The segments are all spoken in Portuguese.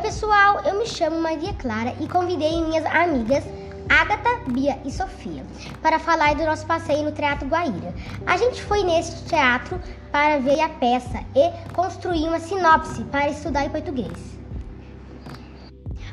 pessoal, eu me chamo Maria Clara e convidei minhas amigas Agatha, Bia e Sofia para falar do nosso passeio no Teatro Guaíra. A gente foi nesse teatro para ver a peça e construir uma sinopse para estudar em português.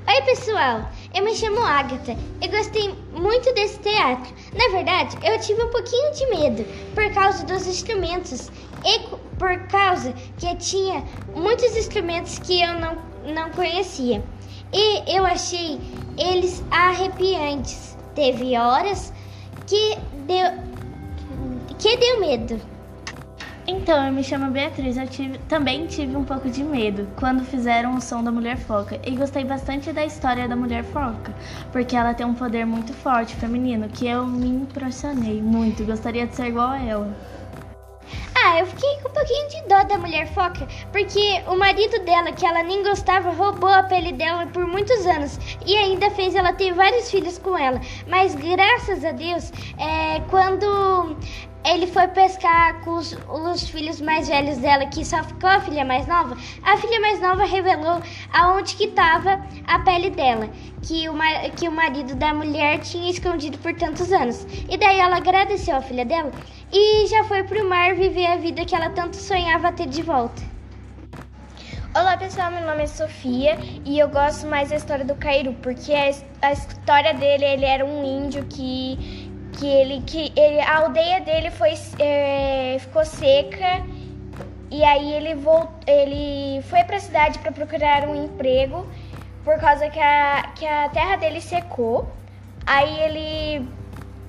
Oi, pessoal! Eu me chamo Agatha e gostei muito desse teatro. Na verdade, eu tive um pouquinho de medo por causa dos instrumentos e por causa que tinha muitos instrumentos que eu não, não conhecia. E eu achei eles arrepiantes. Teve horas que deu, que deu medo. Então, eu me chamo Beatriz. Eu tive, também tive um pouco de medo quando fizeram o som da mulher foca. E gostei bastante da história da mulher foca, porque ela tem um poder muito forte feminino que eu me impressionei muito. Gostaria de ser igual a ela. Ah, eu fiquei com um pouquinho de dó da mulher foca, porque o marido dela, que ela nem gostava, roubou a pele dela por muitos anos e ainda fez ela ter vários filhos com ela. Mas graças a Deus, é, quando ele foi pescar com os, os, filhos mais velhos dela, que só ficou a filha mais nova. A filha mais nova revelou aonde que estava a pele dela, que o, que o marido da mulher tinha escondido por tantos anos. E daí ela agradeceu a filha dela e já foi pro mar viver a vida que ela tanto sonhava ter de volta. Olá pessoal, meu nome é Sofia e eu gosto mais da história do Cairu, porque a, a história dele, ele era um índio que, que ele que ele, a aldeia dele foi é, ficou seca e aí ele voltou, ele foi para a cidade para procurar um emprego por causa que a, que a terra dele secou. Aí ele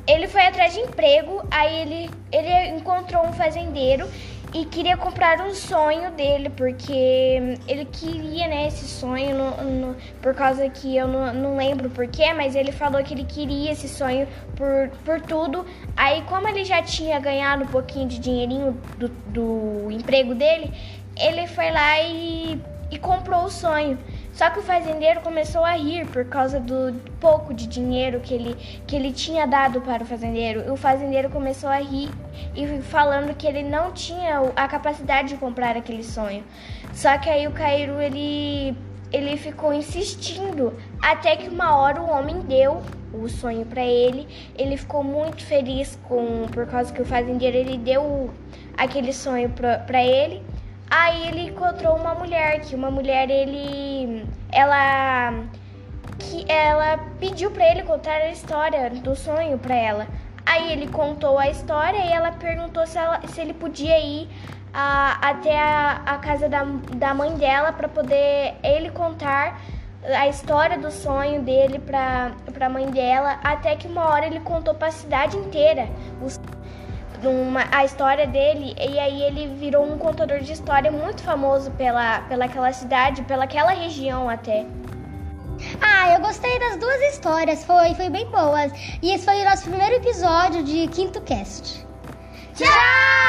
ele foi atrás de emprego, aí ele, ele encontrou um fazendeiro e queria comprar um sonho dele, porque ele queria, né, esse sonho, no, no, por causa que eu não, não lembro porquê, mas ele falou que ele queria esse sonho por, por tudo. Aí, como ele já tinha ganhado um pouquinho de dinheirinho do, do emprego dele, ele foi lá e, e comprou o sonho. Só que o fazendeiro começou a rir por causa do pouco de dinheiro que ele, que ele tinha dado para o fazendeiro. E o fazendeiro começou a rir e falando que ele não tinha a capacidade de comprar aquele sonho. Só que aí o Cairo ele ele ficou insistindo até que uma hora o homem deu o sonho para ele. Ele ficou muito feliz com por causa que o fazendeiro ele deu aquele sonho para ele. Aí ele encontrou uma mulher, que uma mulher ele ela que ela pediu para ele contar a história do sonho para ela. Aí ele contou a história e ela perguntou se, ela, se ele podia ir a, até a, a, casa da, da mãe dela para poder ele contar a história do sonho dele para a mãe dela, até que uma hora ele contou para a cidade inteira os uma, a história dele e aí ele virou um contador de história muito famoso pela, pela aquela cidade, pela aquela região até. Ah, eu gostei das duas histórias, foi, foi bem boas. E esse foi o nosso primeiro episódio de Quinto Cast. Tchau!